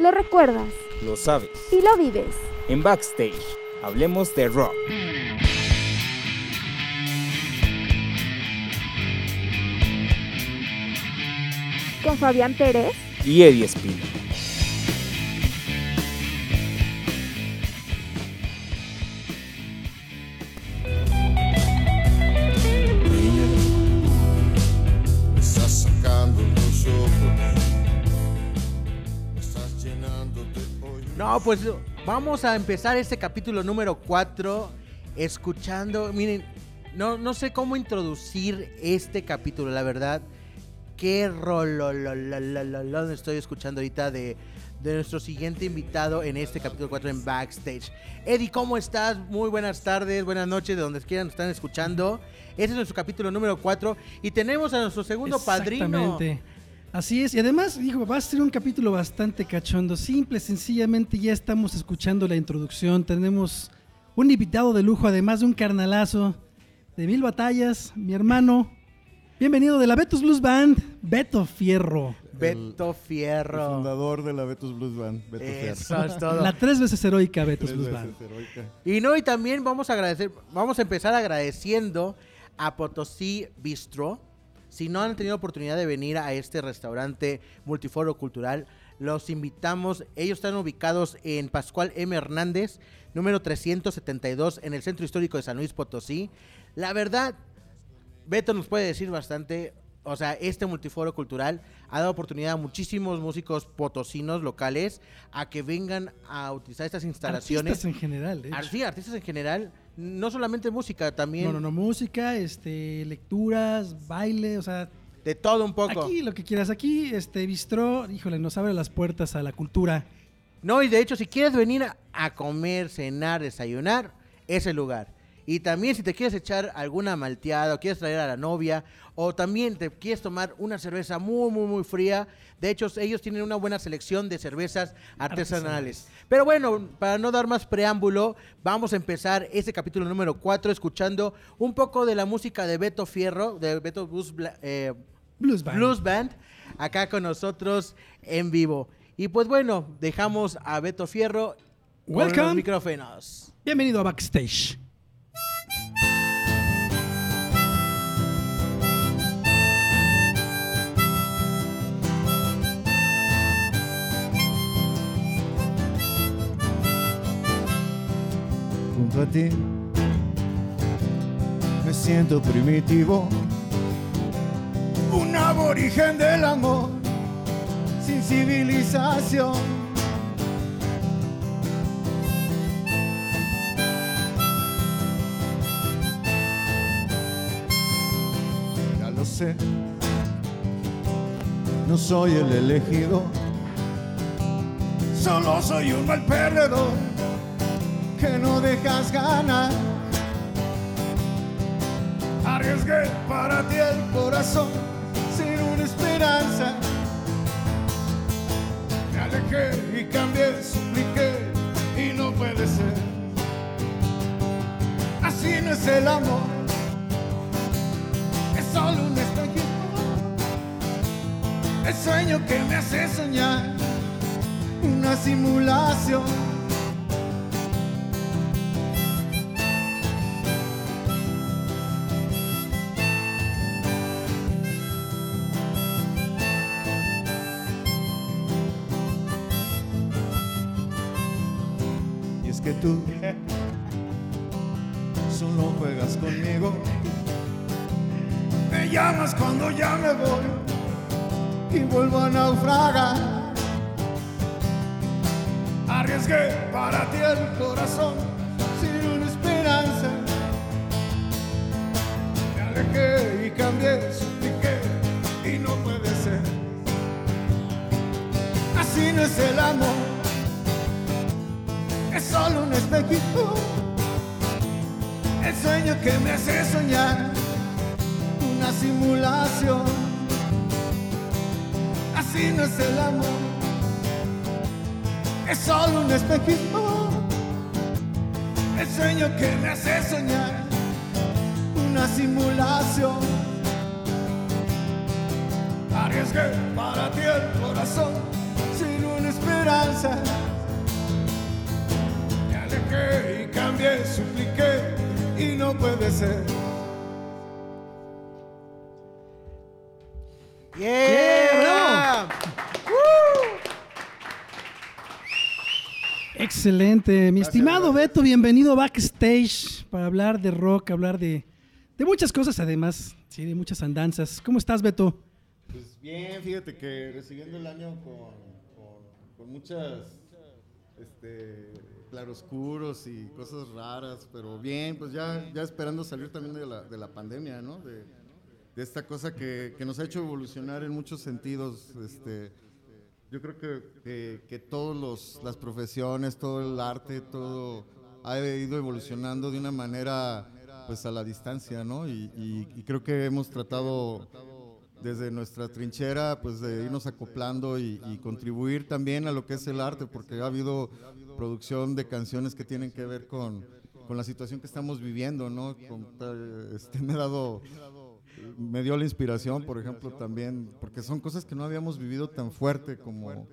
Lo recuerdas Lo sabes. y lo vives. En Backstage, hablemos de rock. Con Fabián Pérez Y Eddie Espino. Pues vamos a empezar este capítulo número 4 escuchando, miren, no, no sé cómo introducir este capítulo, la verdad. Qué rololololololol estoy escuchando ahorita de, de nuestro siguiente invitado en este capítulo 4 en Backstage. Eddie, ¿cómo estás? Muy buenas tardes, buenas noches, de donde quieran nos están escuchando. Este es nuestro capítulo número 4 y tenemos a nuestro segundo padrino. Así es, y además, dijo, va a ser un capítulo bastante cachondo. Simple, sencillamente ya estamos escuchando la introducción. Tenemos un invitado de lujo, además de un carnalazo de mil batallas, mi hermano. Bienvenido de la Betos Blues Band, Beto Fierro. Beto El Fierro. fundador de la Betus Blues Band, Beto Eso Fierro. es todo. La tres veces heroica Betos Tres Blues veces Band. heroica. Y no, y también vamos a agradecer, vamos a empezar agradeciendo a Potosí Bistro. Si no han tenido oportunidad de venir a este restaurante multiforo cultural, los invitamos. Ellos están ubicados en Pascual M. Hernández, número 372, en el centro histórico de San Luis Potosí. La verdad, Beto nos puede decir bastante. O sea, este multiforo cultural ha dado oportunidad a muchísimos músicos potosinos locales a que vengan a utilizar estas instalaciones. Artistas en general, de hecho. Sí, artistas en general, no solamente música, también No, no, no, música, este, lecturas, baile, o sea, de todo un poco. aquí lo que quieras. Aquí, este, Bistro, híjole, nos abre las puertas a la cultura. No, y de hecho, si quieres venir a comer, cenar, desayunar, es el lugar. Y también si te quieres echar alguna malteada o quieres traer a la novia o también te quieres tomar una cerveza muy, muy, muy fría. De hecho, ellos tienen una buena selección de cervezas artesanales. Pero bueno, para no dar más preámbulo, vamos a empezar este capítulo número 4 escuchando un poco de la música de Beto Fierro, de Beto Blues, eh, Blues Band. Blues Band acá con nosotros en vivo. Y pues bueno, dejamos a Beto Fierro con los Welcome. micrófonos. Bienvenido a Backstage. Junto a ti me siento primitivo, un aborigen del amor, sin civilización. Ya lo sé, no soy el elegido, solo soy un mal perdedor que no dejas ganar. Arriesgué para ti el corazón sin una esperanza. Me alejé y cambié, supliqué y no puede ser. Así no es el amor, es solo un espejismo. El sueño que me hace soñar, una simulación. Vuelvo a naufragar. Arriesgué para ti el corazón sin una esperanza. Me alejé y cambié, supliqué y no puede ser. Así no es el amor es solo un espejito. El sueño que me hace soñar, una simulación. Así no es el amor, es solo un espejito. El sueño que me hace soñar, una simulación. Arriesgué para ti el corazón sin una esperanza. Me alejé y cambié, supliqué y no puede ser. ¡Yeah! Excelente. Mi estimado. Beto, bienvenido backstage para hablar de rock, hablar de, de muchas cosas además, sí, de muchas andanzas. ¿Cómo estás, Beto? Pues bien, fíjate que recibiendo el año con, con, con muchas este, claroscuros y cosas raras, pero bien, pues ya, ya esperando salir también de la, de la pandemia, ¿no? De, de esta cosa que, que nos ha hecho evolucionar en muchos sentidos. Este, yo creo que, que, que todas las profesiones, todo el arte, todo ha ido evolucionando de una manera pues a la distancia, ¿no? Y, y- y creo que hemos tratado desde nuestra trinchera pues de irnos acoplando y, contribuir también a lo que es el arte, porque ha habido producción de canciones que tienen que ver con, con la situación que estamos viviendo, ¿no? Con, eh, este, me ha dado me dio la inspiración, por ejemplo, también, porque son cosas que no habíamos vivido tan fuerte como,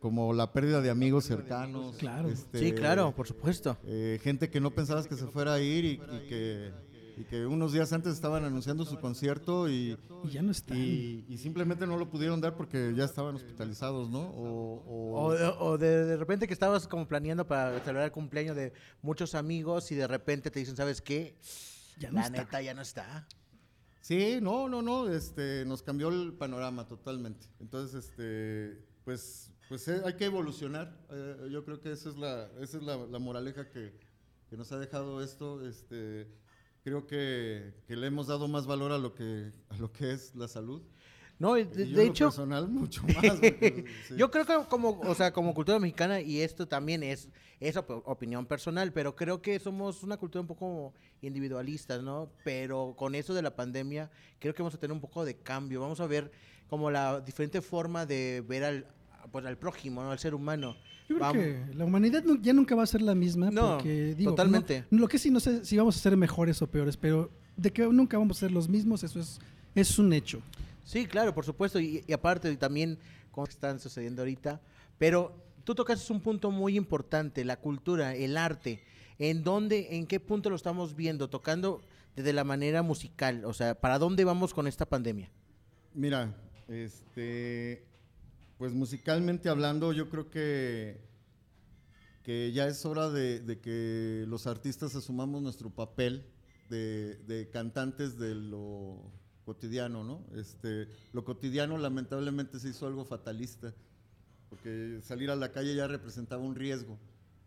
como la pérdida de amigos cercanos. Claro. este, Sí, claro, por supuesto. eh, gente que no pensabas que se fuera a ir y, y que, y que unos días antes estaban anunciando su concierto y, Y ya no está. y, y simplemente no lo pudieron dar porque ya estaban hospitalizados, ¿no? O, o- O, o de, de repente que estabas como planeando para celebrar el cumpleaños de muchos amigos y de repente te dicen, ¿sabes qué? Ya no La está. neta ya no está. Sí, no, no, no, este, nos cambió el panorama totalmente. Entonces, este, pues, pues eh, hay que evolucionar. eh, yo creo que esa es la, esa es la, la moraleja que, que nos ha dejado esto. Este, creo que, que le hemos dado más valor a lo que, a lo que es la salud. No, de, yo de hecho, personal mucho más. porque, sí. yo creo que como, o sea, como cultura mexicana, y esto también es, es op- opinión personal, pero creo que somos una cultura un poco individualista, ¿no? Pero con eso de la pandemia, creo que vamos a tener un poco de cambio. Vamos a ver como la diferente forma de ver al, pues, al prójimo, ¿no? Al ser humano. Yo creo Vamos- que la humanidad ya nunca va a ser la misma. No, porque, digo, totalmente. no- lo que sí, no sé si vamos a ser mejores o peores, pero de que nunca vamos a ser los mismos, eso es, es un hecho. Sí, claro, por supuesto. Y, y aparte también cómo están sucediendo ahorita. Pero tú tocas un punto muy importante, la cultura, el arte. ¿En dónde, en qué punto lo estamos viendo? Tocando desde la manera musical. O sea, ¿para dónde vamos con esta pandemia? Mira, este, pues musicalmente hablando, yo creo que, que ya es hora de, que los artistas asumamos nuestro papel de cantantes de lo cotidiano, ¿no? Este, lo cotidiano lamentablemente se hizo algo fatalista, porque salir a la calle ya representaba un riesgo.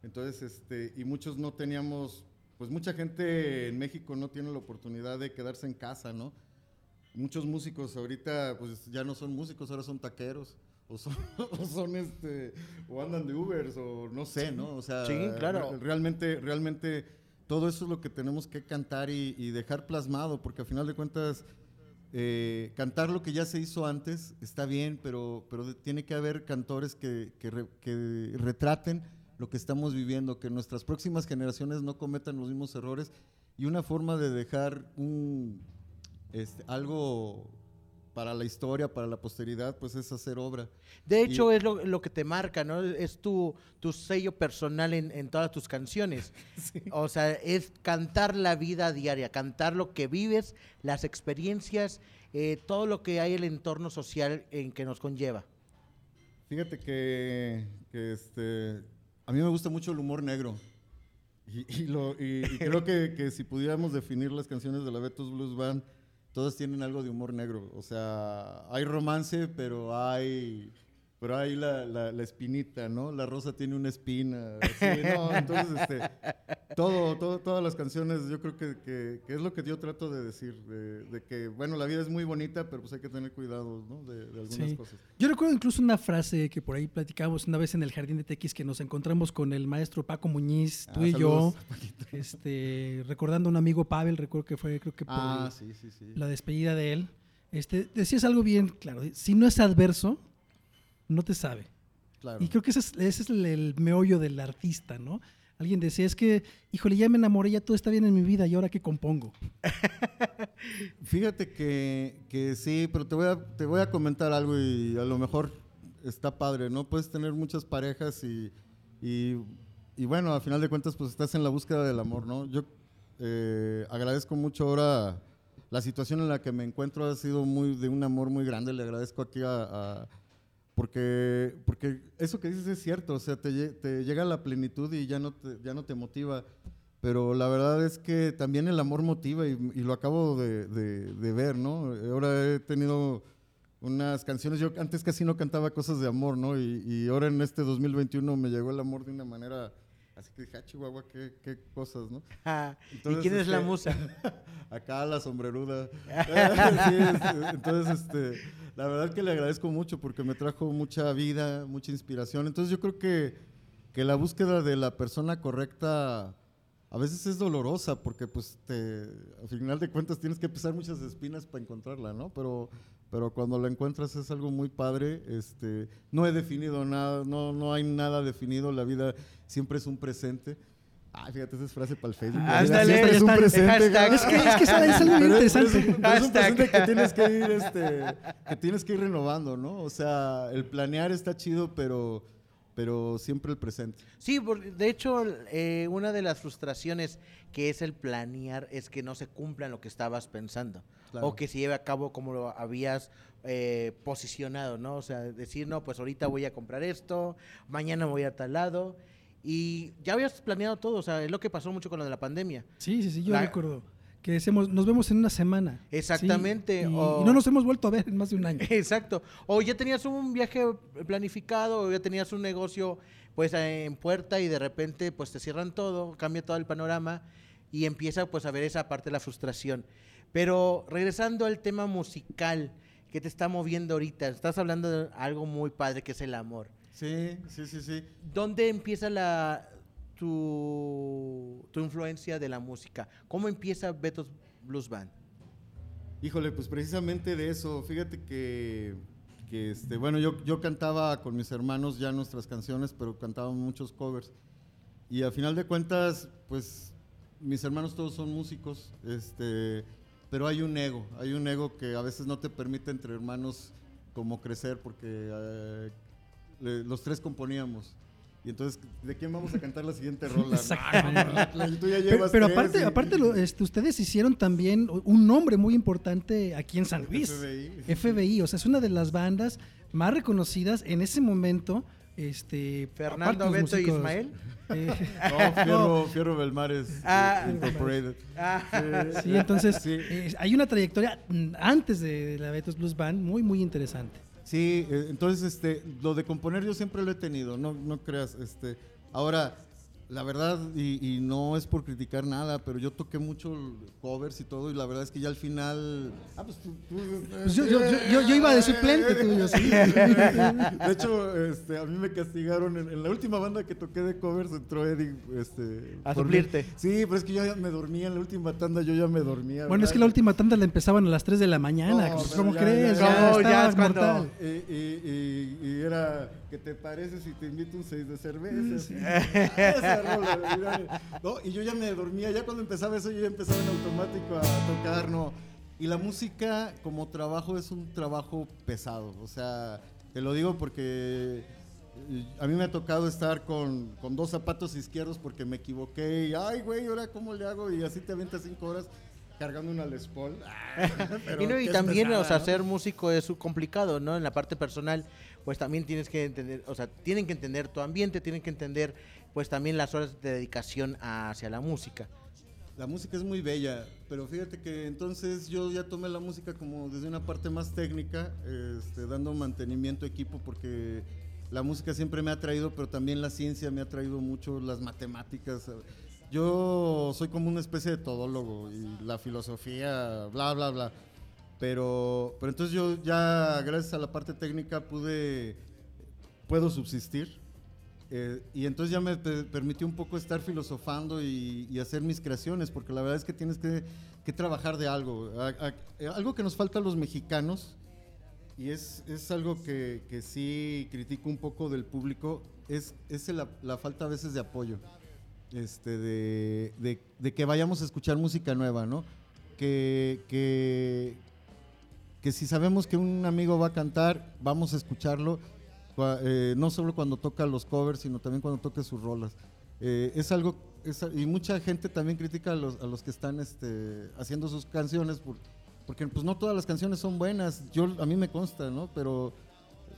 Entonces, este, y muchos no teníamos, pues mucha gente en México no tiene la oportunidad de quedarse en casa, ¿no? muchos músicos ahorita pues ya no son músicos, ahora son taqueros. O son, o son este, o andan de Ubers, o no sé, ¿no? O sea, Sí, claro. re- realmente, realmente todo eso es lo que tenemos que cantar y, y dejar plasmado, porque al final de cuentas, eh, cantar lo que ya se hizo antes está bien, pero, pero tiene que haber cantores que, que retraten lo que estamos viviendo, que nuestras próximas generaciones no cometan los mismos errores. Y una forma de dejar un, este, algo para la historia, para la posteridad, pues es hacer obra. De Y- hecho, es lo, lo que te marca, ¿no? Es tu, tu sello personal en, en todas tus canciones. O sea, es cantar la vida diaria, cantar lo que vives, las experiencias, eh, todo lo que hay el entorno social en que nos conlleva. Fíjate que, que, este, a mí me gusta mucho el humor negro. Y, y lo- y- y creo que, que si pudiéramos definir las canciones de la Betos Blues Band, todas tienen algo de humor negro. O sea, hay romance, pero hay, pero hay la, la- la espinita, ¿no? La rosa tiene una espina. así, ¿no? Entonces, este, todo, todo, todas las canciones, yo creo que, que- que es lo que yo trato de decir, de, de que, bueno, la vida es muy bonita, pero pues hay que tener cuidado, ¿no? De, de algunas Sí. cosas. Yo recuerdo incluso una frase que por ahí platicamos una vez en el Jardín de Tequis que nos encontramos con el maestro Paco Muñiz, tú Ah, y yo, saludos, este, recordando a un amigo Pavel, recuerdo que fue creo que por Ah, sí, sí, sí. la despedida de él. Este, decías algo bien claro, si no es adverso, no te sabe. Claro. Y creo que ese es, ese es el, el meollo del artista, ¿no? Alguien decía, es que, híjole, ya me enamoré, ya todo está bien en mi vida, ¿y ahora qué compongo? Fíjate que, que sí, pero te voy, a, te voy a comentar algo y a lo mejor está padre, ¿no? Puedes tener muchas parejas y, y, y bueno, a final de cuentas, pues estás en la búsqueda del amor, ¿no? Yo eh, agradezco mucho ahora la situación en la que me encuentro ha sido muy de un amor muy grande. Le agradezco aquí a, a- porque porque eso que dices es cierto, o sea, te, te llega la plenitud y ya no te, ya no te motiva. Pero la verdad es que también el amor motiva y, lo acabo de, ver, ¿no? Ahora he tenido unas canciones, yo antes casi no cantaba cosas de amor, ¿no? Y, y ahora en este 2021 me llegó el amor de una manera, así que dije, ah, Chihuahua, qué, qué cosas, ¿no? Ah, ¿Y Entonces, quién es la este, musa? Acá la sombreruda. Sí, es- entonces, este, la verdad que le agradezco mucho porque me trajo mucha vida, mucha inspiración. Entonces yo creo que, que la búsqueda de la persona correcta a veces es dolorosa porque pues te, al final de cuentas tienes que pisar muchas espinas para encontrarla, ¿no? Pero, pero cuando la encuentras es algo muy padre. Este, no he definido nada, no, no hay nada definido, la vida siempre es un presente. Ay, fíjate, esa es frase para el Facebook. Ándale, siempre es un presente. Es que, es que es algo bien Pero es- pero interesante. es un- es presente que tienes que ir, este, que tienes que ir renovando, ¿no? O sea, el planear está chido, pero, pero siempre el presente. Sí, por- de hecho, eh, una de las frustraciones que es el planear es que no se cumpla lo que estabas pensando. Claro. O que se lleve a cabo como lo habías eh, posicionado, ¿no? O sea, decir, no, pues ahorita voy a comprar esto, mañana voy a tal lado. Y ya habías planeado todo, o sea, es lo que pasó mucho con lo de la pandemia. Sí, sí, sí, yo La- recuerdo. Que decimos, nos vemos en una semana. ¿sí? Exactamente, Y, o- y no nos hemos vuelto a ver en más de un año. Exacto. O ya tenías un viaje planificado, o ya tenías un negocio pues en puerta y de repente pues te cierran todo, cambia todo el panorama y empieza pues a ver esa parte de la frustración. Pero regresando al tema musical que te está moviendo ahorita, estás hablando de algo muy padre que es el amor. Sí, sí, sí, sí. ¿Dónde empieza la tu, tu influencia de la música? ¿Cómo empieza Beto's Blues Band? Híjole, pues precisamente de eso, fíjate que, que, este, bueno, yo, yo cantaba con mis hermanos ya nuestras canciones, pero cantábamos muchos covers. Y a final de cuentas, pues mis hermanos todos son músicos, este, pero hay un ego, hay un ego que a veces no te permite entre hermanos como crecer, porque eh, le- los tres componíamos. Y entonces, ¿de quién vamos a cantar la siguiente rola? Exactamente. Tú ya Pero, llevas pero tres aparte, y- aparte lo- este, ustedes hicieron también un nombre muy importante aquí en San Luis. FBI. FBI, o sea, es una de las bandas más reconocidas en ese momento. Este, Fernando, aparte Beto músicos, Ismael. eh, No, Fierro, Fierro Belmares eh, Ah. Incorporated. Ah, sí, entonces Sí. eh, hay una trayectoria antes de, de la Betos Blues Band muy, muy interesante. Sí, eh, entonces este, lo de componer yo siempre lo he tenido, no, no creas. Este, ahora, la verdad, y, y no es por criticar nada, pero yo toqué mucho covers y todo, y la verdad es que ya al final. Ah, pues tú. tú, Pues yo, yo- yo- iba de suplente tuyo, sí. De hecho, este, a mí me castigaron en, en la última banda que toqué de covers entró Eddie este, A suplirte. Sí, pero es que yo ya me dormía en la última tanda, yo ya me dormía. Bueno, es que la última tanda la empezaban a las 3 de la mañana. No, pues, ¿Cómo ya, crees? ya, ya. No, ya estabas es cuando- mortal. Y, y- y- y era que te parece si te invito un 6 de cerveza. Esa mira. No, y yo ya me dormía, ya cuando empezaba eso, yo ya empezaba en automático a tocar, no. Y la música como trabajo es un trabajo pesado, o sea, te lo digo porque eh, a mí me ha tocado estar con, con dos zapatos izquierdos porque me equivoqué y, ay, güey, ¿ahora cómo le hago? Y así te avientas cinco horas cargando una Les Paul. Pero y, no, y también, pesada, o sea, ¿no? ser músico es complicado, ¿no? En la parte personal, pues también tienes que entender, o sea, tienen que entender tu ambiente, tienen que entender, pues también las horas de dedicación hacia la música. La música es muy bella, pero fíjate que entonces yo ya tomé la música como desde una parte más técnica, este, dando mantenimiento a equipo, porque la música siempre me ha traído, pero también la ciencia me ha traído mucho, las matemáticas. Yo soy como una especie de todólogo y la filosofía, bla, bla, bla. Pero, pero entonces yo ya, gracias a la parte técnica, pude, puedo subsistir. Eh, y entonces ya me pe- permitió un poco estar filosofando y, hacer mis creaciones, porque la verdad es que tienes que, trabajar de algo. Eh, algo que nos falta a los mexicanos, y es, es algo que, que sí critico un poco del público, es, es la, la falta a veces de apoyo. Este, de, de- de que vayamos a escuchar música nueva, ¿no? Que, que, que si sabemos que un amigo va a cantar, vamos a escucharlo cua- eh, no solo cuando toca los covers, sino también cuando toca sus rolas. Eh, es algo, es- y mucha gente también critica a los, a los que están este, haciendo sus canciones, por- porque pues no todas las canciones son buenas, yo, a mí me consta, ¿no? Pero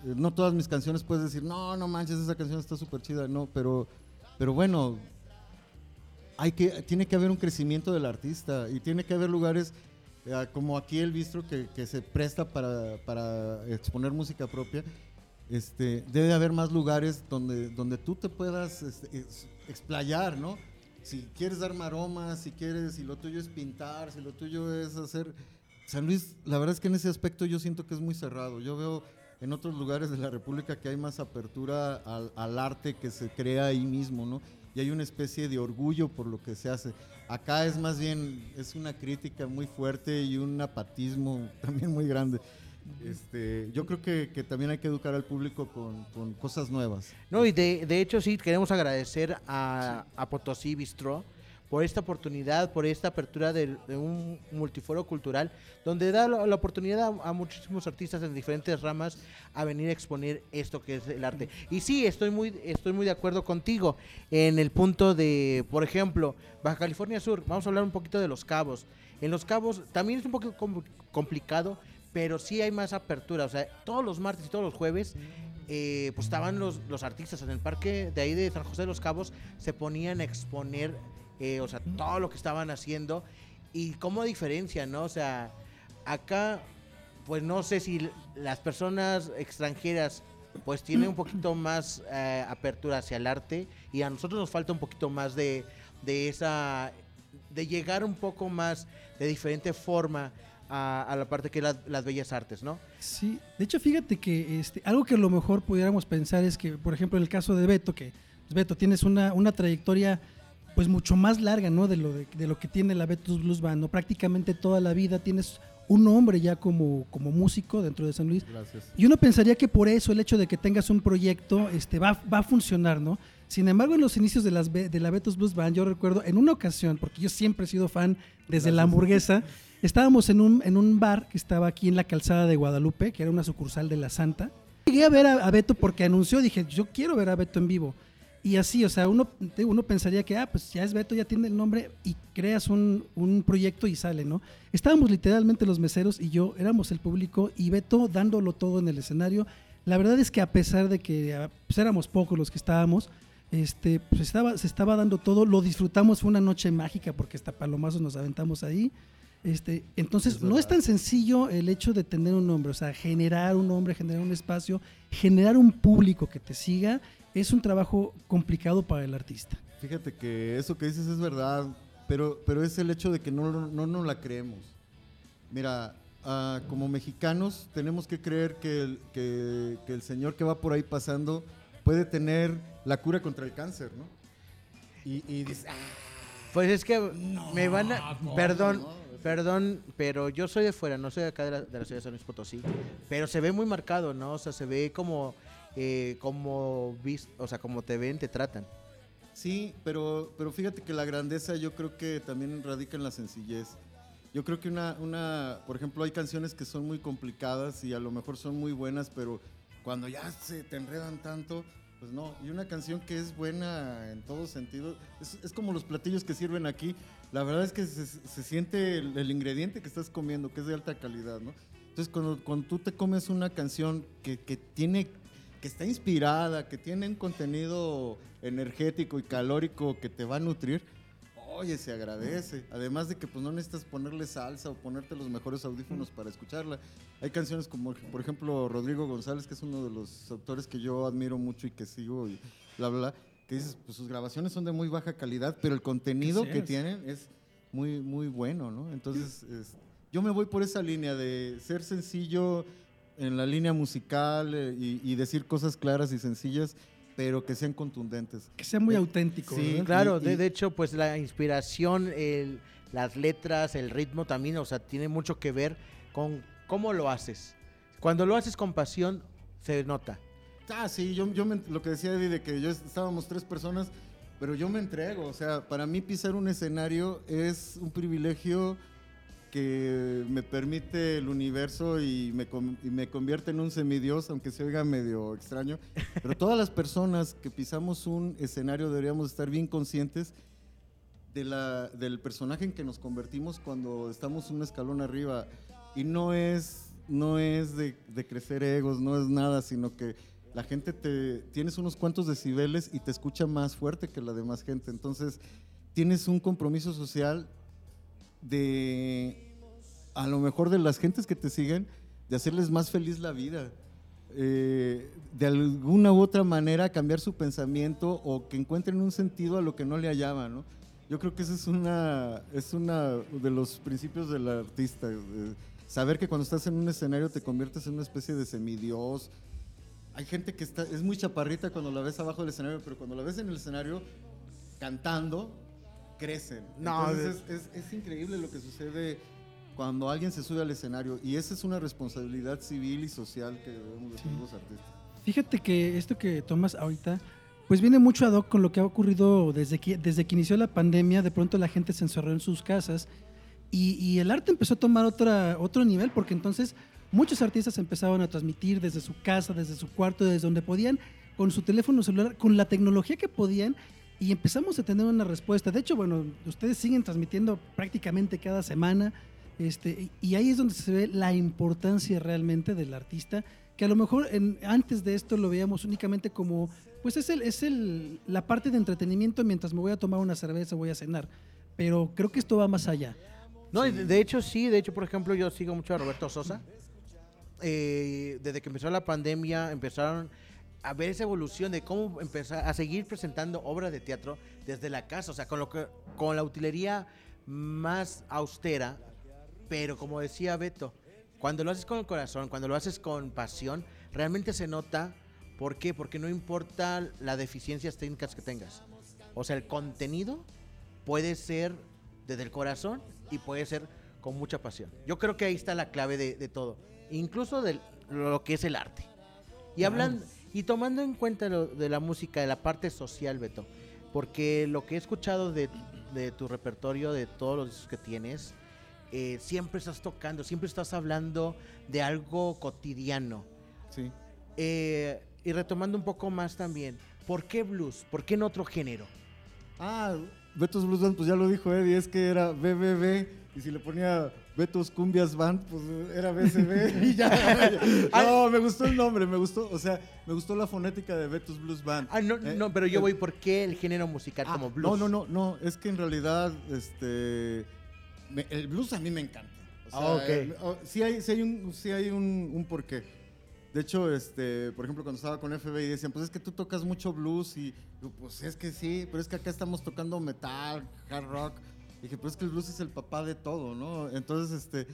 eh, no todas mis canciones puedes decir, no, no manches, esa canción está súper chida, no, pero, pero bueno, hay que, tiene que haber un crecimiento del artista y tiene que haber lugares eh, como aquí el Bistro que, que se presta para, para exponer música propia. Este, debe haber más lugares donde, donde tú te puedas este, ex- explayar, ¿no? Si quieres dar maromas, si quieres, si lo tuyo es pintar, si lo tuyo es hacer... San Luis, la verdad es que en ese aspecto yo siento que es muy cerrado. Yo veo en otros lugares de la República que hay más apertura al, al arte que se crea ahí mismo, ¿no? Y hay una especie de orgullo por lo que se hace. Acá es más bien, es una crítica muy fuerte y un apatismo también muy grande. Este, yo creo que, que también hay que educar al público con, con cosas nuevas. No, y de, de hecho sí, queremos agradecer a, a Potosí Bistro por esta oportunidad, por esta apertura de, de un multiforo cultural, donde da la, la oportunidad a, a muchísimos artistas en diferentes ramas a venir a exponer esto que es el arte. Y sí, estoy muy, estoy muy de acuerdo contigo en el punto de, por ejemplo, Baja California Sur, vamos a hablar un poquito de los cabos. En los cabos también es un poco com- complicado, pero sí hay más apertura. O sea, todos los martes y todos los jueves eh, pues estaban los, los artistas en el parque de ahí de San José de los Cabos, se ponían a exponer, eh, o sea, todo lo que estaban haciendo y cómo diferencia, ¿no? O sea, acá, pues no sé si las personas extranjeras pues tienen un poquito más eh, apertura hacia el arte y a nosotros nos falta un poquito más de, de esa, de llegar un poco más de diferente forma a, a la parte que es la- las bellas artes, ¿no? Sí, de hecho fíjate que este, algo que a lo mejor pudiéramos pensar es que, por ejemplo, en el caso de Beto, que pues, Beto tienes una, una trayectoria pues mucho más larga, ¿no? De lo, de, de lo que tiene la Beto's Blues Band, ¿no? Prácticamente toda la vida tienes un nombre ya como, como músico dentro de San Luis. Gracias. Y uno pensaría que por eso el hecho de que tengas un proyecto este, va, va a funcionar, ¿no? Sin embargo, en los inicios de, las, de la Betos Blues Band, yo recuerdo en una ocasión, porque yo siempre he sido fan desde la hamburguesa, estábamos en un, en un bar que estaba aquí en la calzada de Guadalupe, que era una sucursal de la Santa. Llegué a ver a, a Beto porque anunció, dije, yo quiero ver a Beto en vivo. Y así, o sea, uno, uno pensaría que, ah, pues ya es Beto, ya tiene el nombre y creas un, un proyecto y sale, ¿no? Estábamos literalmente los meseros y yo, éramos el público y Beto dándolo todo en el escenario. La verdad es que a pesar de que ah, pues, éramos pocos los que estábamos, este, pues estaba, se estaba dando todo, lo disfrutamos, fue una noche mágica porque hasta palomazos nos aventamos ahí. Este, entonces, no es tan sencillo el hecho de tener un nombre, o sea, generar un nombre, generar un espacio, generar un público que te siga, es un trabajo complicado para el artista. Fíjate que eso que dices es verdad, pero, pero es el hecho de que no, no, no nos la creemos. Mira, ah, como mexicanos tenemos que creer que el, que, que el señor que va por ahí pasando puede tener la cura contra el cáncer, ¿no? Y, y dices, "Ah, Pues es que me van a... Perdón, perdón, pero yo soy de fuera, no soy de acá de la, de la ciudad de San Luis Potosí, pero se ve muy marcado, ¿no? O sea, se ve como... Eh, como o sea, como te ven, te tratan. Sí, pero, pero fíjate que la grandeza yo creo que también radica en la sencillez. Yo creo que una, una, por ejemplo, hay canciones que son muy complicadas y a lo mejor son muy buenas, pero cuando ya se te enredan tanto, pues no. Y una canción que es buena en todo sentido, es, es como los platillos que sirven aquí. La verdad es que se, se siente el, el ingrediente que estás comiendo, que es de alta calidad, ¿no? Entonces, cuando, cuando tú te comes una canción que, que tiene que está inspirada, que tiene un contenido energético y calórico que te va a nutrir, oye, se agradece. Además de que pues no necesitas ponerle salsa o ponerte los mejores audífonos para escucharla. Hay canciones como, por ejemplo, Rodrigo González, que es uno de los autores que yo admiro mucho y que sigo y bla, bla, bla, que dices, pues sus grabaciones son de muy baja calidad, pero el contenido que tienen es muy, muy bueno, ¿no? Entonces, es- yo me voy por esa línea de ser sencillo en la línea musical eh, y, y decir cosas claras y sencillas, pero que sean contundentes. Que sea muy Eh, auténtico. sí, ¿verdad? Claro, y- de, y- de hecho, pues la inspiración, el- las letras, el ritmo también, o sea, tiene mucho que ver con cómo lo haces. Cuando lo haces con pasión, se nota. Ah, sí, yo, yo me- lo que decía Eddie de que yo est- estábamos tres personas, pero yo me entrego. O sea, para mí pisar un escenario es un privilegio que me permite el universo y me, me convierte en un semidios, aunque se oiga medio extraño. Pero todas las personas que pisamos un escenario deberíamos estar bien conscientes de la, del personaje en que nos convertimos cuando estamos un escalón arriba. Y no es, no es de, de crecer egos, no es nada, sino que la gente te tienes unos cuantos decibeles y te escucha más fuerte que la demás gente. Entonces, tienes un compromiso social de a lo mejor de las gentes que te siguen, de hacerles más feliz la vida. Eh, de alguna u otra manera cambiar su pensamiento o que encuentren un sentido a lo que no le hallaban, ¿no? Yo creo que ese es una es una de los principios del artista, eh, saber que cuando estás en un escenario te conviertes en una especie de semidios. Hay gente que está es muy chaparrita cuando la ves abajo del escenario, pero cuando la ves en el escenario cantando crecen. No, Entonces es, es- es increíble lo que sucede cuando alguien se sube al escenario y esa es una responsabilidad civil y social que debemos de tener los artistas. Fíjate que esto que tomas ahorita, pues viene mucho ad hoc con lo que ha ocurrido desde que, desde que inició la pandemia. De pronto la gente se encerró en sus casas y, y el arte empezó a tomar otra, otro nivel porque entonces muchos artistas empezaban a transmitir desde su casa, desde su cuarto, desde donde podían, con su teléfono celular, con la tecnología que podían. Y empezamos a tener una respuesta. De hecho, bueno, ustedes siguen transmitiendo prácticamente cada semana. Este, y ahí es donde se ve la importancia realmente del artista, que a lo mejor en- antes de esto lo veíamos únicamente como, pues es, el, es el, la parte de entretenimiento mientras me voy a tomar una cerveza, voy a cenar. Pero creo que esto va más allá. No, de, de hecho sí, de hecho, por ejemplo, yo sigo mucho a Roberto Sosa. Eh, desde que empezó la pandemia empezaron a ver esa evolución de cómo empezar a seguir presentando obras de teatro desde la casa, o sea, con lo que con la utilería más austera, pero como decía Beto, cuando lo haces con el corazón, cuando lo haces con pasión, realmente se nota. ¿Por qué? Porque no importa las deficiencias técnicas que tengas. O sea, el contenido puede ser desde el corazón y puede ser con mucha pasión. Yo creo que ahí está la clave de, de todo, incluso de lo que es el arte. Y hablando y tomando en cuenta lo de la música, de la parte social, Beto, porque lo que he escuchado de, de tu repertorio, de todos los discos que tienes, eh, siempre estás tocando, siempre estás hablando de algo cotidiano. Sí. Eh, y retomando un poco más también, ¿por qué blues? ¿Por qué en otro género? Ah, Betos Blues Band, pues ya lo dijo Eddie, es que era BBB y si le ponía Betos Cumbias Band, pues era BCB y ya. No, me gustó el nombre, me gustó, o sea, me gustó la fonética de Betos Blues Band. Ah, no, Eh, no, pero yo eh, voy, ¿por qué el género musical Ah, como blues? No, no, no, no, es que en realidad este me- el blues a mí me encanta. O sea, Ah, ok. oh, sí hay, sí hay un, sí hay un, un porqué. De hecho, este, por ejemplo, cuando estaba con FBI decían, pues es que tú tocas mucho blues y digo, pues es que sí, pero es que acá estamos tocando metal, hard rock. Dije, pues es que el blues es el papá de todo, ¿no? Entonces, este,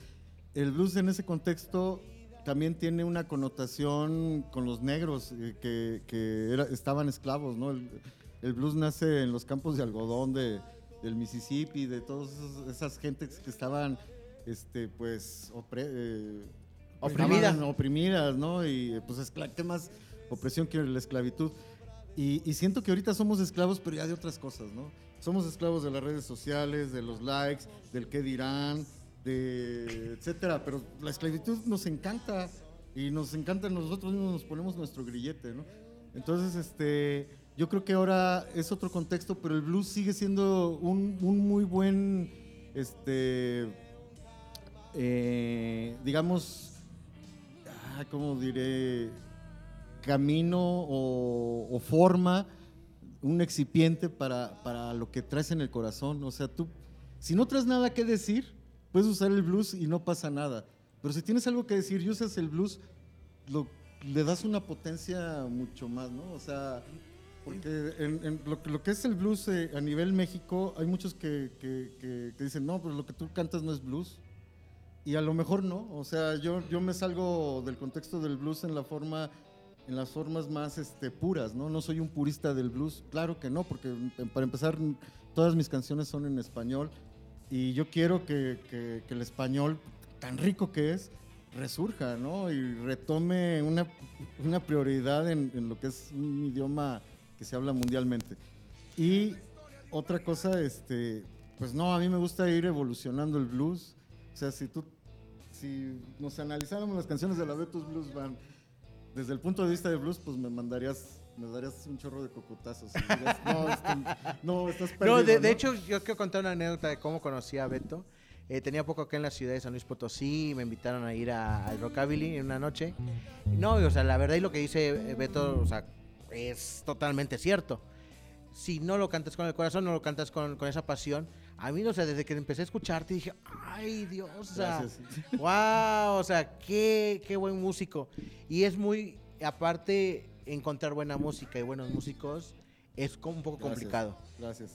el blues en ese contexto también tiene una connotación con los negros eh, que, que era- estaban esclavos, ¿no? El, el blues nace en los campos de algodón de, del Mississippi, de todas esas, gentes que estaban, este, pues, opre- eh, Oprimidas. oprimidas, ¿no? Y eh, pues, ¿qué más opresión que la esclavitud? Y, y siento que ahorita somos esclavos, pero ya de otras cosas, ¿no? Somos esclavos de las redes sociales, de los likes, del qué dirán, de etcétera. Pero la esclavitud nos encanta y nos encanta, nosotros mismos nos ponemos nuestro grillete, ¿no? Entonces, este, yo creo que ahora es otro contexto, pero el blues sigue siendo un, un muy buen, este, eh, digamos, ah, ¿cómo diré? Camino o, o forma, un excipiente para, para lo que traes en el corazón. O sea, tú, si no traes nada que decir, puedes usar el blues y no pasa nada. Pero si tienes algo que decir y usas el blues, le das una potencia mucho más, ¿no? O sea, porque en, en lo, que- lo que es el blues eh, a nivel México, hay muchos que, que- que- que dicen, no, pero lo que tú cantas no es blues. Y a lo mejor no, o sea, yo, yo me salgo del contexto del blues en la forma en las formas más este, puras, ¿no? No soy un purista del blues, claro que no, porque mm, para empezar todas mis canciones son en español y yo quiero que, que- que el español, tan rico que es, resurja, ¿no? Y retome una, una prioridad en, en lo que es un idioma que se habla mundialmente. Y otra cosa, este, pues no, a mí me gusta ir evolucionando el blues. O sea, si tú, si nos analizáramos las canciones de la Betos Blues Band desde el punto de vista de blues, pues me mandarías, me darías un chorro de cocotazos. y dirías, no, no, estás perdido. No, de, de hecho, yo quiero contar una anécdota de cómo conocí a Beto. Eh, tenía poco acá en la ciudad de San Luis Potosí, me invitaron a ir a- al Rockabilly en una noche. No, o sea, la verdad y lo que dice Beto, o sea, es totalmente cierto. Si no lo cantas con el corazón, no lo cantas con, con esa pasión. A mí, o sea, desde que empecé a escucharte dije, ay Dios, o sea, Gracias. wow, o sea, qué, qué buen músico. Y es muy, aparte, encontrar buena música y buenos músicos es un poco Gracias, complicado. Gracias.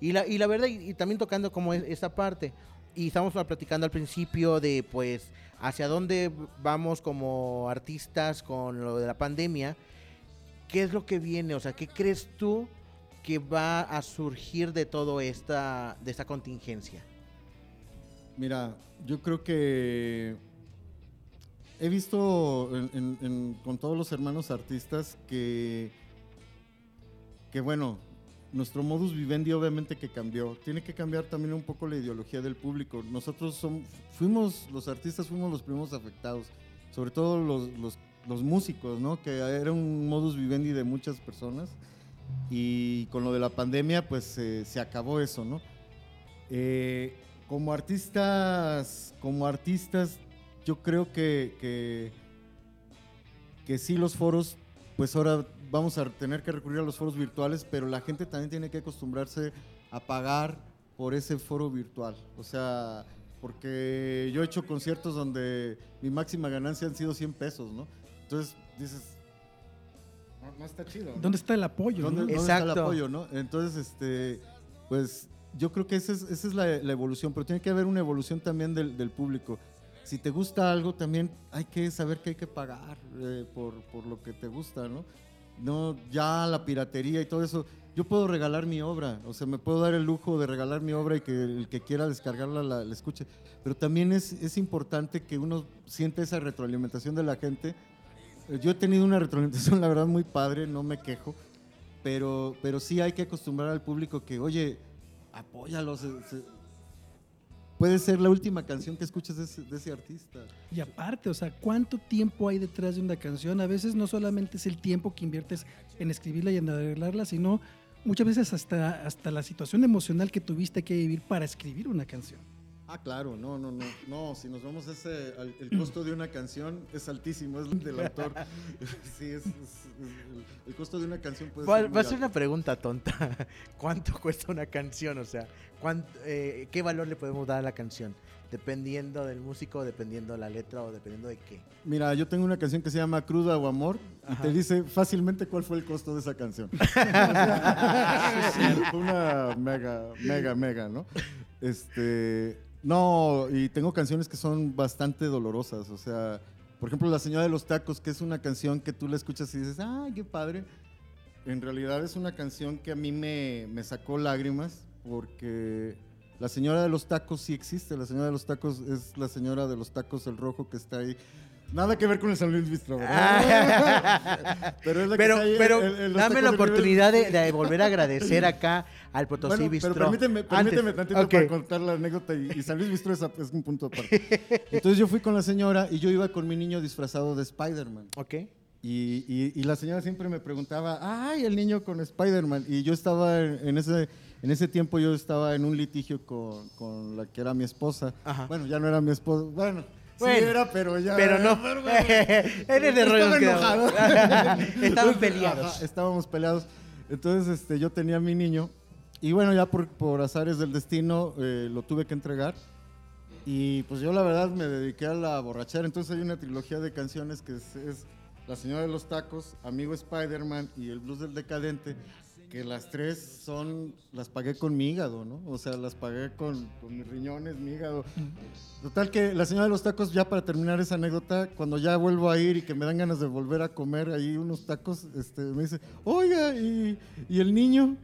Y la, y la verdad, y, y también tocando como es- esta parte, y estamos platicando al principio de pues hacia dónde vamos como artistas con lo de la pandemia, ¿qué es lo que viene? O sea, ¿qué crees tú que va a surgir de todo esta, de esta contingencia? Mira, yo creo que he visto con todos los hermanos artistas que, que bueno, nuestro modus vivendi obviamente que cambió. Tiene que cambiar también un poco la ideología del público. Nosotros som- fuimos, los artistas fuimos los primeros afectados, sobre todo los, los- los músicos, ¿no? Que era un modus vivendi de muchas personas. Y con lo de la pandemia, pues eh, se acabó eso, ¿no? Eh, como artistas, como artistas, yo creo que, que, que sí los foros, pues ahora vamos a tener que recurrir a los foros virtuales, pero la gente también tiene que acostumbrarse a pagar por ese foro virtual. O sea, porque yo he hecho conciertos donde mi máxima ganancia han sido 100 pesos, ¿no? Entonces dices, no, no está chido. ¿no? ¿Dónde está el apoyo? ¿Dónde, no? dónde está el Exacto. apoyo, no? Entonces, este, pues yo creo que esa es, esa es la, la evolución, pero tiene que haber una evolución también del, del público. Si te gusta algo, también hay que saber que hay que pagar eh, por, por lo que te gusta, ¿no? No, ya la piratería y todo eso. Yo puedo regalar mi obra, o sea, me puedo dar el lujo de regalar mi obra y que el que quiera descargarla la, la escuche. Pero también es, es importante que uno sienta esa retroalimentación de la gente. Yo he tenido una retroalimentación, la verdad, muy padre, no me quejo pero, pero sí hay que acostumbrar al público que, oye, apóyalos. se- se- puede ser la última canción que escuches de ese, de ese artista. Y aparte, o sea, ¿cuánto tiempo hay detrás de una canción? A veces no solamente es el tiempo que inviertes en escribirla y en arreglarla, sino muchas veces hasta, hasta la situación emocional que tuviste que vivir para escribir una canción. Ah, claro, no, no, no. No, si nos vamos a ese, al- el costo de una canción es altísimo, es del autor. sí, es, es- es- el, el costo de una canción puede Va, ser. va a ser una pregunta tonta. ¿Cuánto cuesta una canción? O sea, ¿cuánto, eh, ¿qué valor le podemos dar a la canción? Dependiendo del músico, dependiendo de la letra o dependiendo de qué. Mira, yo tengo una canción que se llama Cruda o Amor y te dice fácilmente cuál fue el costo de esa canción. Una mega, mega, mega, ¿no? Este, no, y tengo canciones que son bastante dolorosas, o sea, por ejemplo, La Señora de los Tacos, que es una canción que tú la escuchas y dices, ¡ay, qué padre! En realidad es una canción que a mí me, me sacó lágrimas porque la señora de los tacos sí existe. La señora de los tacos es la señora de los tacos, el rojo que está ahí. Nada que ver con el San Luis Bistro, ¿verdad? pero es la que Pero, está ahí pero en los dame la oportunidad de, de volver a agradecer acá al Potosí Bueno, Bistro. pero permíteme, permíteme tantito para contar la anécdota y, y San Luis Bistro es, es un punto aparte. Entonces yo fui con la señora y yo iba con mi niño disfrazado de Spider-Man. Ok. Y, y- y la señora siempre me preguntaba, ay, el niño con Spider-Man. Y yo estaba en, en ese, en ese tiempo, yo estaba en un litigio con, con la que era mi esposa. Ajá. Bueno, ya no era mi esposa. Bueno, Bueno, sí era, pero ya. Pero no. bueno, Eres de rollo. estaba enojado. Estaban peleados. Ajá, estábamos peleados. Entonces, este, yo tenía a mi niño. Y bueno, ya por, por azares del destino, eh, lo tuve que entregar. Y pues yo la verdad me dediqué a la borrachera. Entonces hay una trilogía de canciones que es, es La Señora de los Tacos, Amigo Spider-Man y El Blues del Decadente. Que las tres son, las pagué con mi hígado, ¿no? O sea, las pagué con, mis riñones, mi hígado. Total que La Señora de los Tacos, ya para terminar esa anécdota, cuando ya vuelvo a ir y que me dan ganas de volver a comer ahí unos tacos, este, me dice, oiga, ¿y, y el niño?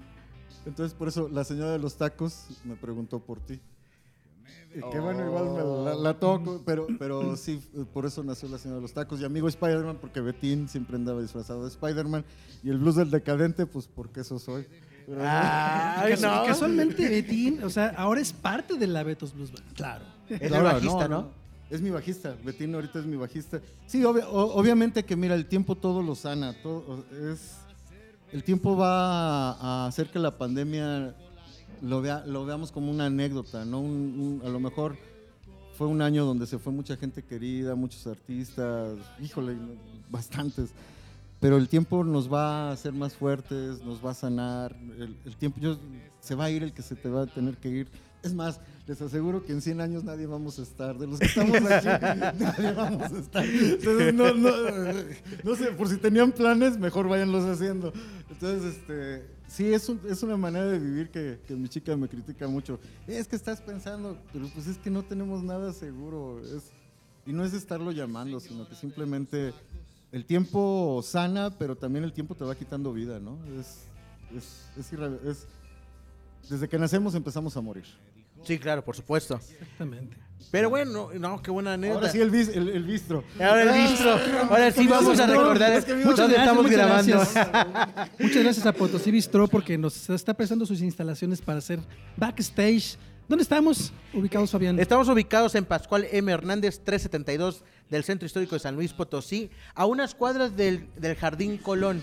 Entonces, por eso, la señora de los tacos me preguntó por ti. Y que bueno, igual me la, la toco, pero, pero sí, por eso nació la señora de los tacos. Y amigo Spider-Man, porque Betín siempre andaba disfrazado de Spider-Man. Y el blues del decadente, pues porque eso soy. Ay, Casu- no. Casualmente, Betín, o sea, ahora es parte de la Betos Blues Band. claro. Es el Laura, bajista, ¿no? Es mi bajista, Betino ahorita es mi bajista. Sí, obviamente que mira, el tiempo todo lo sana, todo es el tiempo va a hacer que la pandemia lo vea, lo veamos como una anécdota, no Un- un- a lo mejor fue un año donde se fue mucha gente querida, muchos artistas, híjole, bastantes. Pero el tiempo nos va a hacer más fuertes, nos va a sanar. El, el tiempo yo- se va a ir el que se te va a tener que ir. Es más, les aseguro que en 100 años nadie vamos a estar. De los que estamos aquí, nadie vamos a estar. Entonces, no, no, no sé, por si tenían planes, mejor váyanlos haciendo. Entonces, este, sí, es, un- es una manera de vivir que, que mi chica me critica mucho. Es que estás pensando, pero pues es que no tenemos nada seguro. Es, y no es estarlo llamando, sino que simplemente el tiempo sana, pero también el tiempo te va quitando vida, ¿no? Es, es, es es- desde que nacemos empezamos a morir. Sí, claro, por supuesto. Exactamente. Pero bueno, no, qué buena anécdota. Ahora sí el, bis- el, el bistro. Ahora el bistro. Ahora sí vamos a recordar Es que me dónde Muchas gracias, estamos muchas grabando. gracias. Muchas gracias a Potosí Bistro porque nos está prestando sus instalaciones para hacer backstage. ¿Dónde estamos ubicados, Fabián? Estamos ubicados en Pascual M. Hernández 372 del Centro Histórico de San Luis Potosí, a unas cuadras del, del Jardín Colón.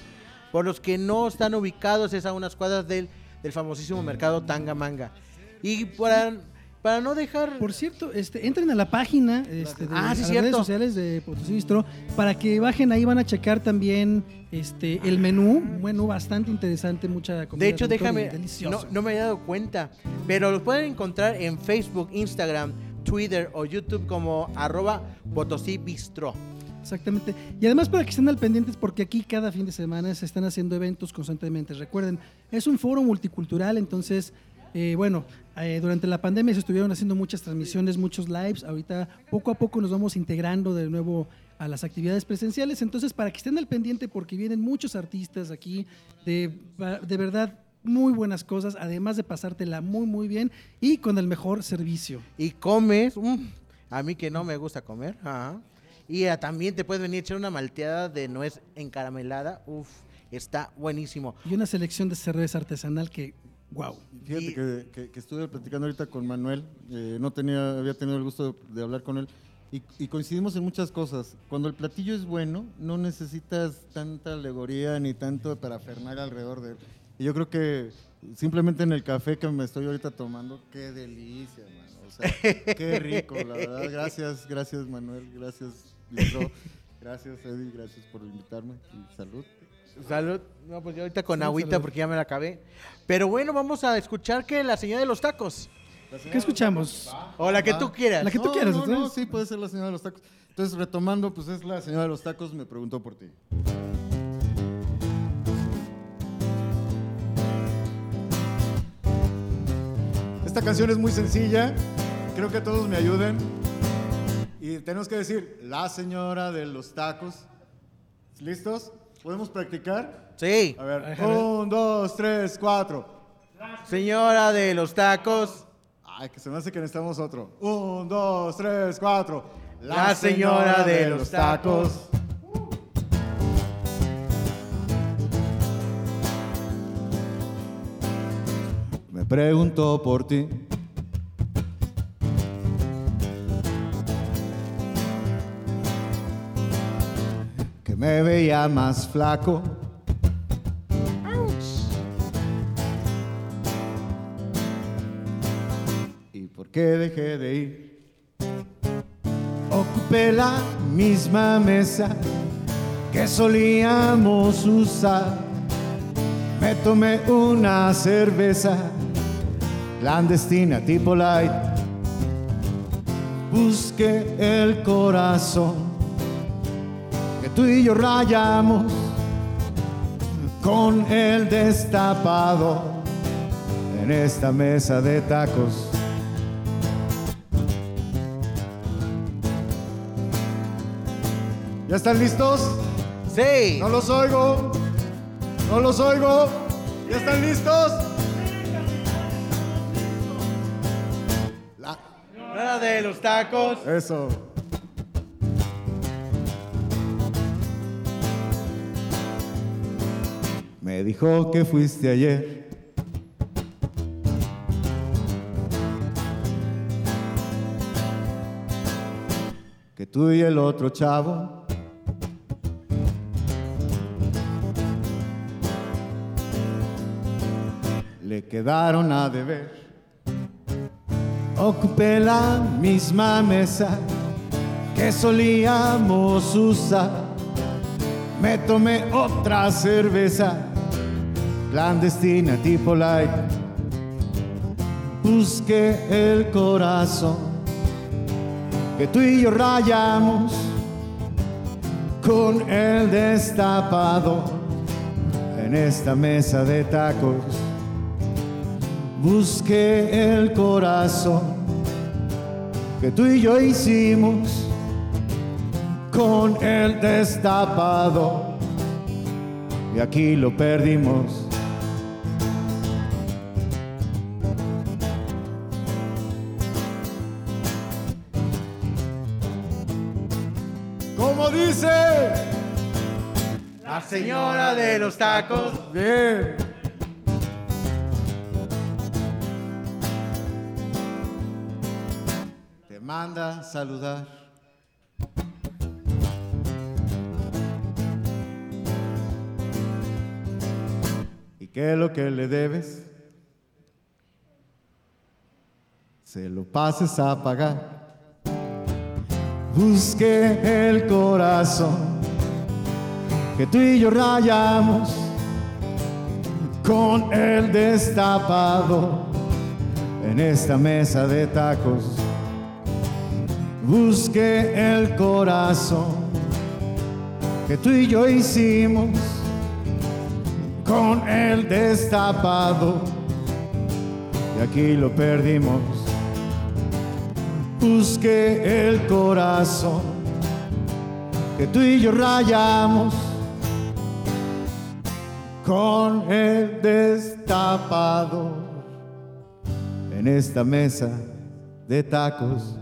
Por los que no están ubicados, es a unas cuadras del, del famosísimo mercado Tangamanga. Y para, para no dejar... Por cierto, este, entren a la página este, de Ah, sí, las redes sociales de Potosí Bistro para que bajen ahí, van a checar también este, el menú, un menú bastante interesante, mucha comida. De hecho, déjame, no, no me había dado cuenta, pero los pueden encontrar en Facebook, Instagram, Twitter o YouTube como arroba Potosí Bistro. Exactamente. Y además para que estén al pendientes porque aquí cada fin de semana se están haciendo eventos constantemente. Recuerden, es un foro multicultural, entonces, eh, bueno, eh, durante la pandemia se estuvieron haciendo muchas transmisiones, muchos lives. Ahorita poco a poco nos vamos integrando de nuevo a las actividades presenciales. Entonces, para que estén al pendiente porque vienen muchos artistas aquí de, de verdad muy buenas cosas, además de pasártela muy, muy bien y con el mejor servicio. y comes, mm, a mí que no me gusta comer, ajá. y ah, también te puedes venir a echar una malteada de nuez encaramelada, uff, está buenísimo. Y una selección de cerveza artesanal que, wow. Fíjate Y- que, que- que estuve platicando ahorita con Manuel, eh, no tenía, había tenido el gusto de, de hablar con él, y, y coincidimos en muchas cosas. Cuando el platillo es bueno, no necesitas tanta alegoría ni tanto parafernalia alrededor de él. Y yo creo que simplemente en el café que me estoy ahorita tomando, qué delicia, mano. O sea, qué rico, la verdad. Gracias, gracias Manuel, gracias Listro, gracias Eddie, gracias por invitarme y salud. Salud, no, pues yo ahorita con Salud, agüita salud. porque ya me la acabé. Pero bueno, vamos a escuchar que la señora de los tacos, ¿Qué escuchamos? o la que tú quieras. La que tú quieras, No, no, sí, puede ser la señora de los tacos. Entonces, retomando, pues es la señora de los tacos, me preguntó por ti. Esta canción es muy sencilla, creo que todos me ayuden. Y tenemos que decir, la señora de los tacos. ¿Listos? ¿Podemos practicar? Sí, A ver, Ajá, un, dos, tres, cuatro. señora de los tacos, Ay, que se me hace que necesitamos otro. Un, dos, tres, cuatro. La señora de los tacos. Me preguntó por ti. Me veía más flaco. ¿Y por qué dejé de ir? Ocupé la misma mesa que solíamos usar. Me tomé una cerveza clandestina tipo light. Busqué el corazón tú y yo rayamos con el destapado en esta mesa de tacos. ¿Ya están listos? sí, No los oigo. No los oigo. ¿Ya están listos? La- señora de los tacos. Eso. Dijo que fuiste ayer. tú y el otro chavo. Le quedaron a deber. Ocupé la misma mesa que solíamos usar. Me tomé otra cerveza clandestina tipo light. Busqué el corazón que tú y yo rayamos con el destapado en esta mesa de tacos. Busqué el corazón que tú y yo hicimos con el destapado y aquí lo perdimos. Señora de los tacos. Bien. Te manda saludar. ¿Y qué es lo que le debes? Se lo pases a pagar. Busque el corazón que tú y yo rayamos con el destapado en esta mesa de tacos. Busque el corazón que tú y yo hicimos con el destapado y aquí lo perdimos. Busque el corazón que tú y yo rayamos con el destapado en esta mesa de tacos.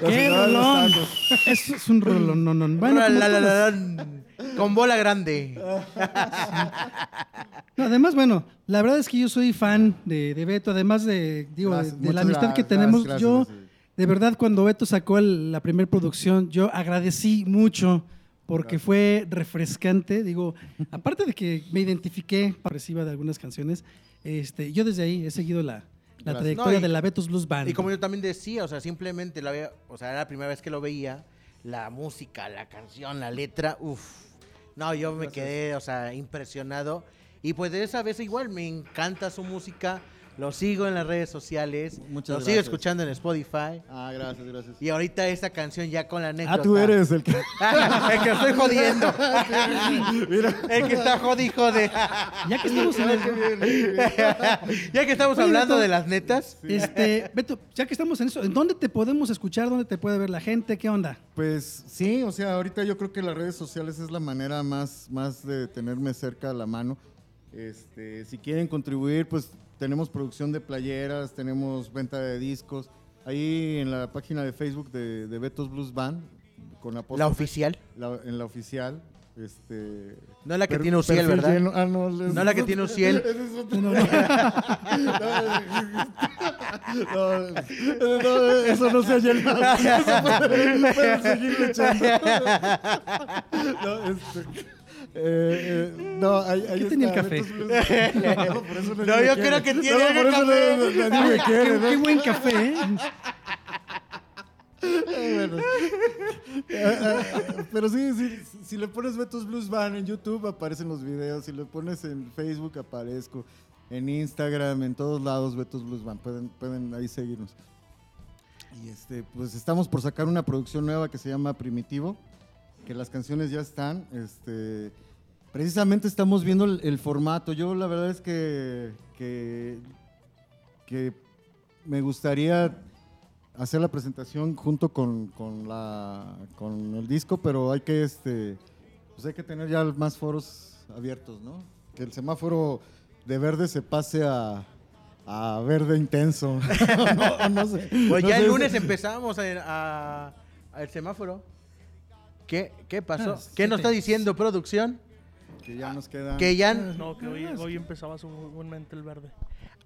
¡Qué rolón! Eso es un rolón, no, no. Bueno, Con bola grande. No, además, bueno, la verdad es que yo soy fan de, de Beto, además de, digo, de- Gracias, de, la amistad que tenemos. gracias, yo, gracias. de verdad, cuando Beto sacó el- la primera producción, yo agradecí mucho porque fue refrescante. Digo, aparte de que me identifiqué pareciba de algunas canciones, este, yo desde ahí he seguido la, la trayectoria No, y- de la Betos Blues Band. Y como yo también decía, o sea, simplemente la veía, o sea, era la primera vez que lo veía, la música, la canción, la letra, uff. No, yo me quedé, o sea, impresionado. Y pues de esa vez igual me encanta su música, lo sigo en las redes sociales, Muchas lo sigo escuchando en Spotify. Ah, gracias, gracias. Y ahorita esta canción ya con la anécdota. Ah, tú eres el que... el que estoy jodiendo. el que está jodi jode. ya que estamos en el- ya que estamos Oye, hablando Beto. de las netas. Este, Beto, ya que estamos en eso, ¿en dónde te podemos escuchar? ¿Dónde te puede ver la gente? ¿Qué onda? Pues sí, o sea, ahorita yo creo que las redes sociales es la manera más, más de tenerme cerca a la mano. Este, si quieren contribuir, pues tenemos producción de playeras, tenemos venta de discos. Ahí en la página de Facebook de, de Betos Blues Band, con La apóstrofe, oficial. la- en la oficial. Este, No la que per- tiene Uciel, ¿verdad? lleno- ah, no, es- No la que tiene Uciel. Ese es otro. No, no, eso no se ha llenado. Eso pueden, pueden seguirle echando. No, este, eh, eh, no, ahí, ahí ¿Qué tenía el está, café? Betos Blues. No, por eso No, yo creo que tiene No, el por eso café. nadie me quiere, Qué, ¿no? qué buen café, ¿eh? Bueno. Eh, eh, Pero sí, sí, si le pones Betos Blues Band en YouTube aparecen los videos, si le pones en Facebook aparezco, en Instagram, en todos lados Betos Blues Band, pueden, pueden ahí seguirnos. Y este, pues estamos por sacar una producción nueva que se llama Primitivo, que las canciones ya están, este, precisamente estamos viendo el, el formato. Yo la verdad es que, que, que me gustaría hacer la presentación junto con, con la, con el disco, pero hay que, este, pues hay que tener ya más foros abiertos, ¿no? Que el semáforo de verde se pase a, a verde intenso. no, no sé. Pues No ya sé, el lunes empezamos a, a- al semáforo. ¿Qué, qué pasó? Ah, ¿Qué nos está diciendo producción? que ya nos quedan. Que ya... No, que hoy, hoy empezaba seguramente el verde.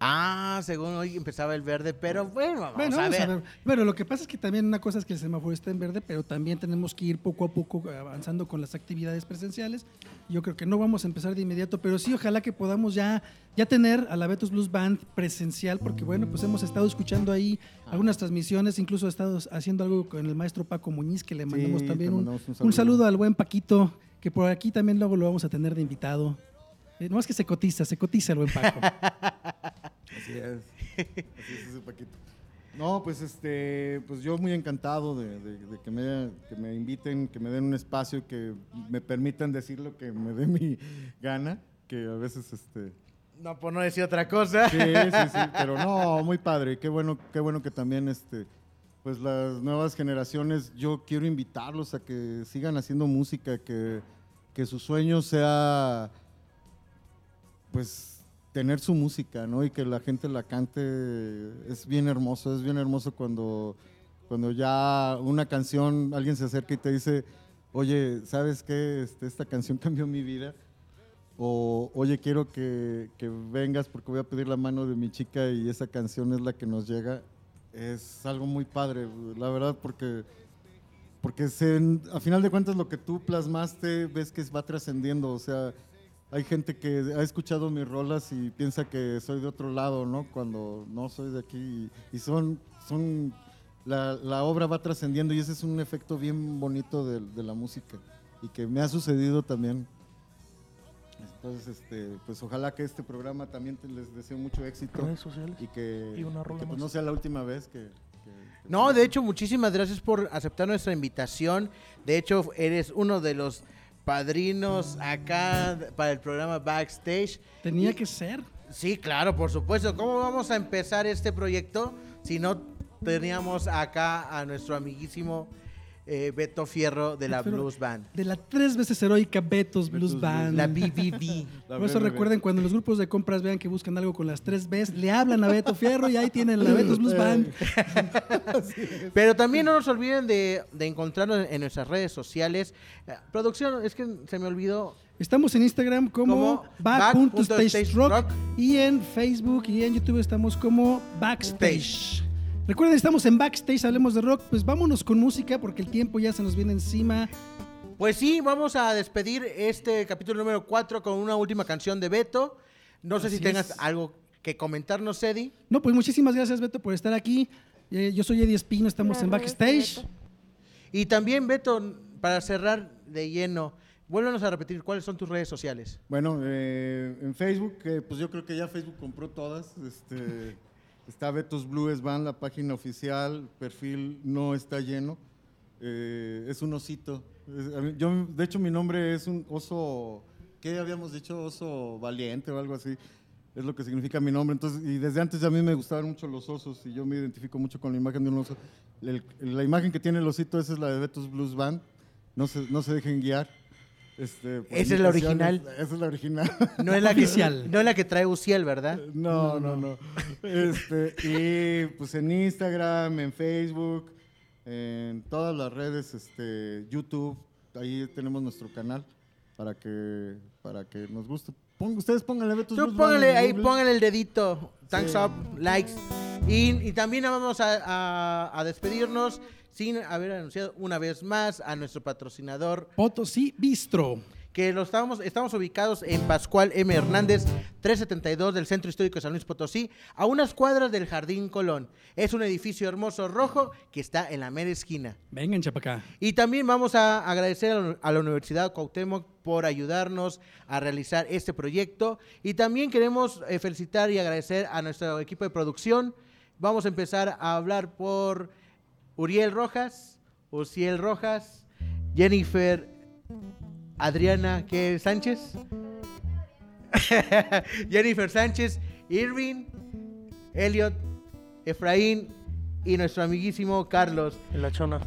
Ah, según hoy empezaba el verde, pero bueno, vamos, Bueno, a, vamos ver. a ver. Bueno, lo que pasa es que también una cosa es que el semáforo está en verde, pero también tenemos que ir poco a poco avanzando con las actividades presenciales. Yo creo que no vamos a empezar de inmediato, pero sí ojalá que podamos ya, ya tener a la Betos Blues Band presencial, porque bueno, pues hemos estado escuchando ahí algunas transmisiones, incluso he estado haciendo algo con el maestro Paco Muñiz, que le mandamos también un, mandamos un un saludo. saludo al buen Paquito, que por aquí también luego lo vamos a tener de invitado. Eh, no es que se cotiza, se cotiza el buen Paco. Así es. Así es ese Paquito. No, pues este, pues yo muy encantado de, de- de que, me, que me inviten, que me den un espacio, que me permitan decir lo que me dé mi gana, que a veces este. No, por no decir otra cosa. Sí, sí, sí, pero no, muy padre. Qué bueno, qué bueno que también este, pues las nuevas generaciones, yo quiero invitarlos a que sigan haciendo música, que, que su sueño sea pues tener su música, ¿no? Y que la gente la cante es bien hermoso, es bien hermoso cuando, cuando ya una canción, alguien se acerca y te dice, oye, ¿sabes qué? Este, esta canción cambió mi vida. O, oye, quiero que, que vengas porque voy a pedir la mano de mi chica y esa canción es la que nos llega. Es algo muy padre, la verdad, porque, porque se, a final de cuentas lo que tú plasmaste ves que va trascendiendo. O sea, hay gente que ha escuchado mis rolas y piensa que soy de otro lado, ¿no? Cuando no soy de aquí. Y, son, son la, la obra va trascendiendo y ese es un efecto bien bonito de, de la música y que me ha sucedido también. Entonces, este, pues ojalá que este programa también te- les deseo mucho éxito Redes sociales. y que, Y una rola que, pues, no sea la última vez que... que- que No, de hecho, muchísimas gracias por aceptar nuestra invitación. De hecho, eres uno de los padrinos acá para el programa Backstage. Tenía Y- que ser. Sí, claro, por supuesto. ¿Cómo vamos a empezar este proyecto si no teníamos acá a nuestro amiguísimo eh, Beto Fierro de la Pero- Blues Band? De la tres veces heroica Betos Blues Betos Band. La BBB. La Por eso BBB. recuerden cuando los grupos de compras vean que buscan algo con las tres Bs, le hablan a Beto Fierro y ahí tienen la Betos Blues Band. Pero también no nos olviden de, de encontrarnos en nuestras redes sociales. Eh, producción, es que se me olvidó. Estamos en Instagram como Como back.stagerock back.stagerock. y en Facebook y en YouTube estamos como Backstage. Recuerden, estamos en Backstage, hablemos de rock, pues vámonos con música porque el tiempo ya se nos viene encima. Pues sí, vamos a despedir este capítulo número 4 con una última canción de Beto. No sé si tengas es. algo que comentarnos, Eddie. No, pues muchísimas gracias Beto por estar aquí. Eh, yo soy Eddie Espino, estamos en Backstage. Y también, Beto, para cerrar de lleno, vuélvanos a repetir cuáles son tus redes sociales. Bueno, eh, en Facebook, eh, pues yo creo que ya Facebook compró todas. Este, está Betos Blues Band, la página oficial, perfil no está lleno. Eh, es un osito. Es- yo, de hecho, mi nombre es un oso, ¿qué habíamos dicho? Oso valiente o algo así. Es lo que significa mi nombre. Entonces, y desde antes a mí me gustaban mucho los osos y yo me identifico mucho con la imagen de un oso. El- la imagen que tiene el osito, esa es la de Betos Blues Band. No se, no se dejen guiar. Este, Esa es la imitaciones. original. Esa es la original. No es la Oficial. que, no es la que trae Uciel, ¿verdad? No, no, no. Este, y pues en Instagram, en Facebook, en todas las redes, este, YouTube, ahí tenemos nuestro canal para que, para que nos guste. Pon- ustedes pónganle Betos Tú póngale ahí, póngale el dedito. Thanks Sí. up, likes. Y, y también vamos a, a- a despedirnos sin haber anunciado una vez más a nuestro patrocinador, Potosí Bistro. que lo estamos, estamos ubicados en Pascual M. Hernández, 372 del Centro Histórico de San Luis Potosí, a unas cuadras del Jardín Colón. Es un edificio hermoso rojo que está en la mera esquina. Vengan, chapacá. Y también vamos a agradecer a la- a la Universidad Cuauhtémoc por ayudarnos a realizar este proyecto. Y también queremos eh, felicitar y agradecer a nuestro equipo de producción. Vamos a empezar a hablar por Uriel Rojas, Uciel Rojas, Jennifer Adriana ¿qué, Sánchez, Jennifer Sánchez, Irving, Elliot, Efraín y nuestro amiguísimo Carlos En la chona.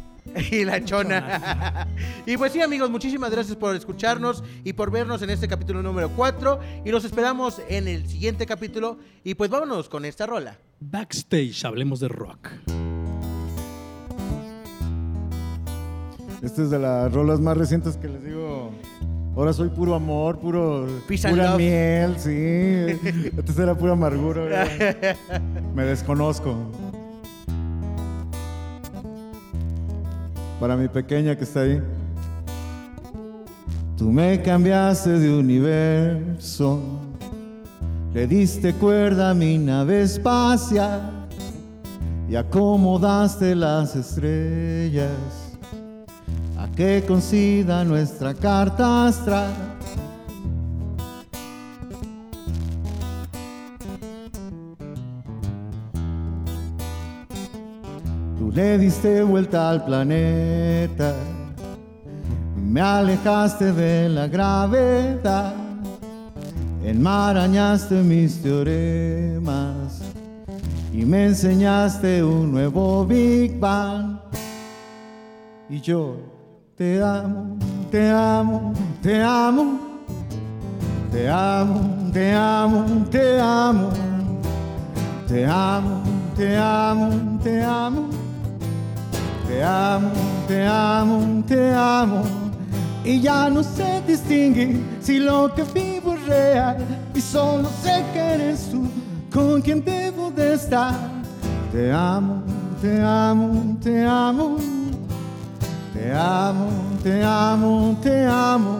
y la chona. y pues sí, amigos, muchísimas gracias por escucharnos y por vernos en este capítulo número 4. Y los esperamos en el siguiente capítulo. Y pues vámonos con esta rola. Backstage, hablemos de rock. Esta es de las rolas más recientes que les digo. Ahora soy puro amor, puro Peace pura miel, sí. Antes era pura amargura. Me desconozco. Para mi pequeña que está ahí. Tú me cambiaste de universo. Le diste cuerda a mi nave espacial y acomodaste las estrellas que coincida nuestra carta astral. Tú le diste vuelta al planeta, me alejaste de la gravedad, enmarañaste mis teoremas y me enseñaste un nuevo Big Bang. Y yo te amo, te amo, te amo. Te amo, te amo, te amo. Te amo, te amo, te amo. Te amo, te amo, te amo. Y ya no se distingue si lo que vivo es real. Y solo sé que eres tú con quien debo de estar. Te amo, te amo, te amo. Te amo, te amo, te amo.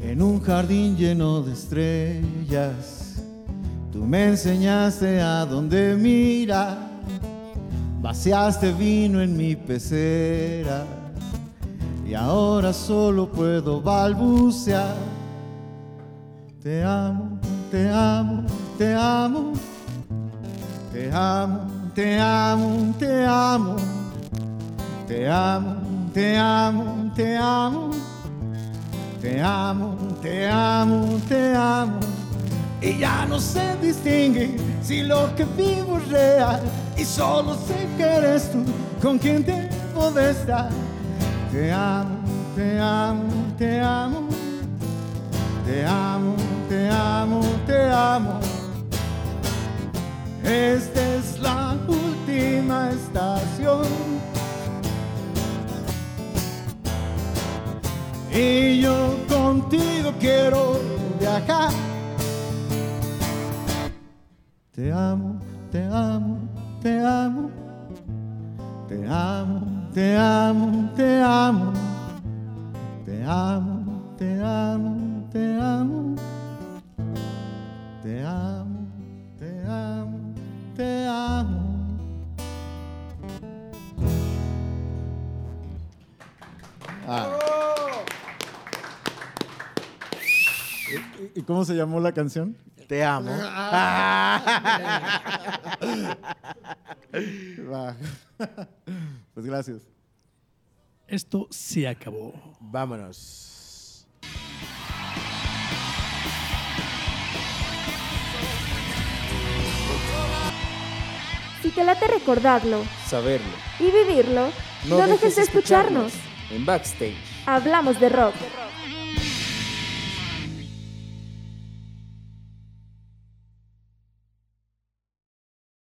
En un jardín lleno de estrellas, tú me enseñaste a dónde mirar. Vaciaste vino en mi pecera y ahora solo puedo balbucear. Te amo, te amo, te amo. Te amo, te amo, te amo. Te amo, te amo, te amo. Te amo, te amo, te amo. Y ya no sé distinguir si lo que vivo es real. Y solo sé que eres tú con quien debo de estar. Te amo, te amo, te amo. Te amo, te amo, te amo. Esta es la última estación. Y yo contigo quiero viajar. Te amo, te amo, te amo. Te amo, te amo, te amo. Te amo, te amo, te amo. Ah. ¿Y, cómo se llamó la canción? Te amo. Va. Pues gracias. Esto se acabó. Vámonos. Si te late recordarlo Saberlo. y vivirlo, no, dejes de escucharnos. En Backstage. Hablamos de rock.